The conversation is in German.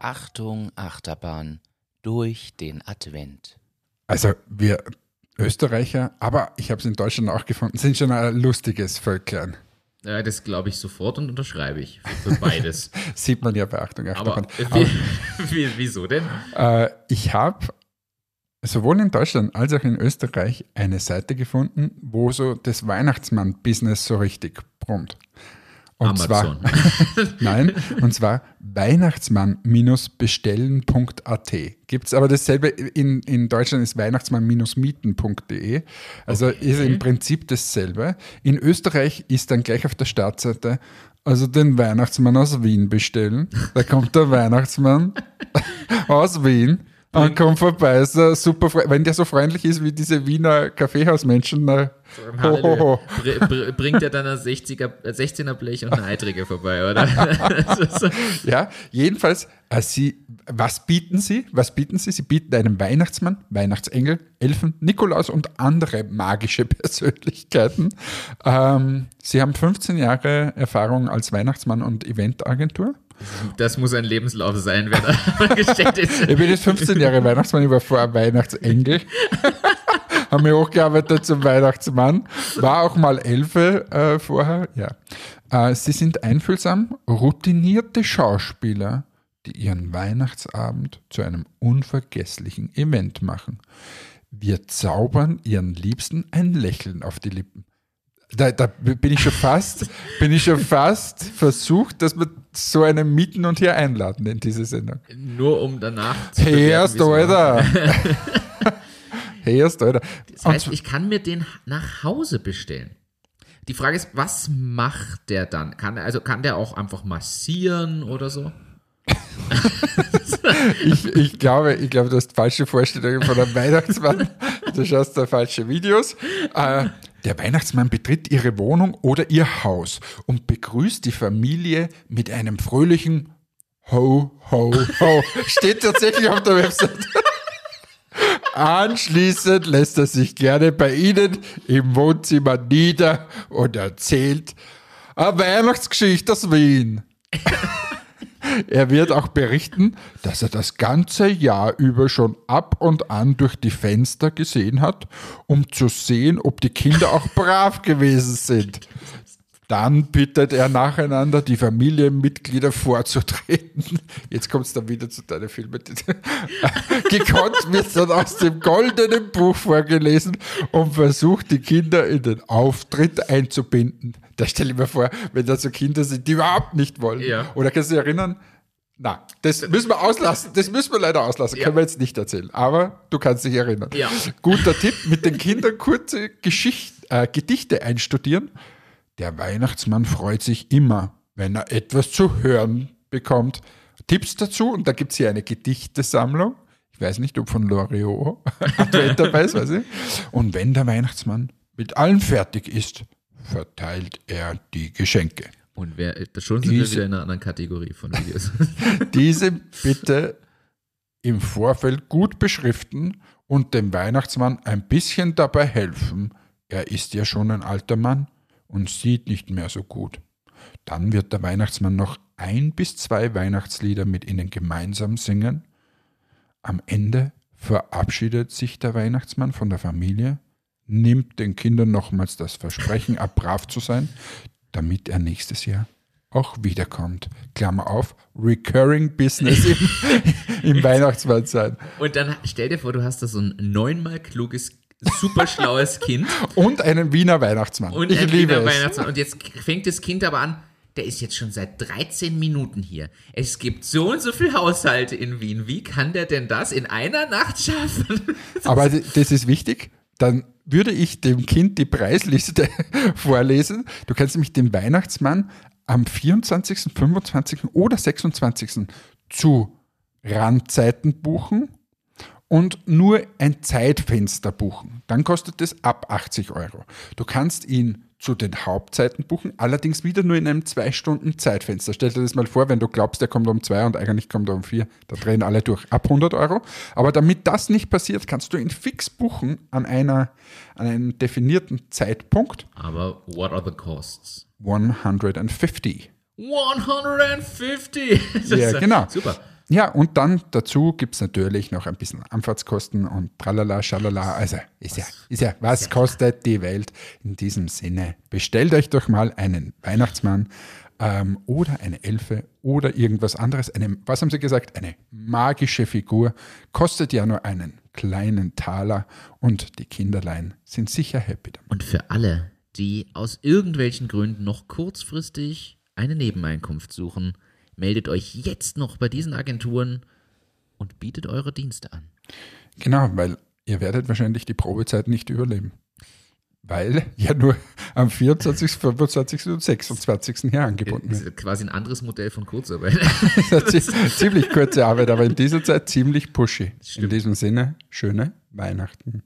Achterbahn durch den Advent. Also wir Österreicher, aber ich habe es in Deutschland auch gefunden, sind schon ein lustiges Völklein. Ja, das glaube ich sofort und unterschreibe ich für, für beides. Sieht man ja bei Achtung, Achterbahn. Aber, wie, wie, wieso denn? Äh, ich habe sowohl in Deutschland als auch in Österreich eine Seite gefunden, wo so das Weihnachtsmann-Business so richtig brummt. Und Amazon. zwar, nein, und zwar weihnachtsmann-bestellen.at. Gibt es aber dasselbe, in, in Deutschland ist weihnachtsmann-mieten.de. Also Okay. ist im Prinzip dasselbe. In Österreich ist dann gleich auf der Startseite, also den Weihnachtsmann aus Wien bestellen. Da kommt der Weihnachtsmann aus Wien. Und kommt vorbei, ist er super, wenn der so freundlich ist wie diese Wiener Kaffeehausmenschen, na, ho, ho, ho. Br br bringt er dann ein 60er, äh, 16er Blech und eine Eitrige vorbei, oder? Ja, jedenfalls, äh, sie, was bieten sie? Was bieten sie? Sie bieten einen Weihnachtsmann, Weihnachtsengel, Elfen, Nikolaus und andere magische Persönlichkeiten. Ähm, sie haben 15 Jahre Erfahrung als Weihnachtsmann und Eventagentur. Das muss ein Lebenslauf sein, wer da gestellt ist. Ich bin jetzt 15 Jahre Weihnachtsmann, ich war vorher Weihnachtsengel. Haben mich hochgearbeitet zum Weihnachtsmann. War auch mal Elfe äh, vorher, ja. Äh, sie sind einfühlsam, routinierte Schauspieler, die ihren Weihnachtsabend zu einem unvergesslichen Event machen. Wir zaubern ihren Liebsten ein Lächeln auf die Lippen. Da, da bin ich schon fast, bin ich schon fast versucht, dass wir so einen mieten und hier einladen in diese Sendung. Nur um danach zu Herst, es war. Alter. Herst, Alter. Das heißt, ich kann mir den nach Hause bestellen. Die Frage ist, was macht der dann? Kann er, also kann der auch einfach massieren oder so? Ich, ich, glaube, ich glaube, du hast falsche Vorstellungen von einem Weihnachtsmann. Du schaust da falsche Videos. Äh, der Weihnachtsmann betritt ihre Wohnung oder ihr Haus und begrüßt die Familie mit einem fröhlichen Ho, ho, ho. Steht tatsächlich auf der Website. Anschließend lässt er sich gerne bei Ihnen im Wohnzimmer nieder und erzählt eine Weihnachtsgeschichte aus Wien. Er wird auch berichten, dass er das ganze Jahr über schon ab und an durch die Fenster gesehen hat, um zu sehen, ob die Kinder auch brav gewesen sind. Dann bittet er nacheinander die Familienmitglieder vorzutreten. Jetzt kommst du dann wieder zu deinen Filmen. Gekonnt wird dann aus dem goldenen Buch vorgelesen und versucht, die Kinder in den Auftritt einzubinden. Da stelle ich mir vor, wenn da so Kinder sind, die überhaupt nicht wollen. Ja. Oder kannst du dich erinnern? Na, das müssen wir auslassen. Das müssen wir leider auslassen. Ja. Können wir jetzt nicht erzählen. Aber du kannst dich erinnern. Ja. Guter Tipp, mit den Kindern kurze Geschicht, äh, Gedichte einstudieren. Der Weihnachtsmann freut sich immer, wenn er etwas zu hören bekommt. Tipps dazu, und da gibt es hier eine Gedichtesammlung. Ich weiß nicht, ob von Loriot Advent dabei ist, weiß ich. Und wenn der Weihnachtsmann mit allem fertig ist, verteilt er die Geschenke. Und wer, schon sind wir Diese- wieder in einer anderen Kategorie von Videos. Diese bitte im Vorfeld gut beschriften und dem Weihnachtsmann ein bisschen dabei helfen. Er ist ja schon ein alter Mann und sieht nicht mehr so gut. Dann wird der Weihnachtsmann noch ein bis zwei Weihnachtslieder mit ihnen gemeinsam singen. Am Ende verabschiedet sich der Weihnachtsmann von der Familie, nimmt den Kindern nochmals das Versprechen ab, brav zu sein, damit er nächstes Jahr auch wiederkommt. Klammer auf, recurring business im, im Weihnachtsmann sein. Und dann stell dir vor, du hast da so ein neunmal kluges, super schlaues Kind Und einen Wiener Weihnachtsmann. und ich liebe Wiener es. Weihnachtsmann. Und jetzt fängt das Kind aber an, der ist jetzt schon seit 13 Minuten hier. Es gibt so und so viele Haushalte in Wien. Wie kann der denn das in einer Nacht schaffen? Aber das ist wichtig. Dann würde ich dem Kind die Preisliste vorlesen. Du kannst nämlich den Weihnachtsmann am 24., 25. oder 26. zu Randzeiten buchen und nur ein Zeitfenster buchen. Dann kostet es ab 80 Euro. Du kannst ihn zu den Hauptzeiten buchen, allerdings wieder nur in einem zwei Stunden Zeitfenster. Stell dir das mal vor, wenn du glaubst, der kommt um zwei und eigentlich kommt er um vier, da drehen alle durch. Ab 100 Euro. Aber damit das nicht passiert, kannst du ihn fix buchen an, einer, an einem definierten Zeitpunkt. Aber what are the costs? 150. 150! Das Ja, genau. Super. Ja, und dann dazu gibt es natürlich noch ein bisschen Anfahrtskosten und tralala, schalala. Also ist ja, ist ja, was kostet die Welt? In diesem Sinne, bestellt euch doch mal einen Weihnachtsmann ähm, oder eine Elfe oder irgendwas anderes. Eine, was haben Sie gesagt? Eine magische Figur. Kostet ja nur einen kleinen Taler und die Kinderlein sind sicher happy damit. Und für alle, die aus irgendwelchen Gründen noch kurzfristig eine Nebeneinkunft suchen, meldet euch jetzt noch bei diesen Agenturen und bietet eure Dienste an. Genau, weil ihr werdet wahrscheinlich die Probezeit nicht überleben. Weil ja nur am 24., 25. und 26. hier angeboten Das wird. ist quasi ein anderes Modell von Kurzarbeit. Ziemlich kurze Arbeit, aber in dieser Zeit ziemlich pushy. In diesem Sinne, schöne Weihnachten.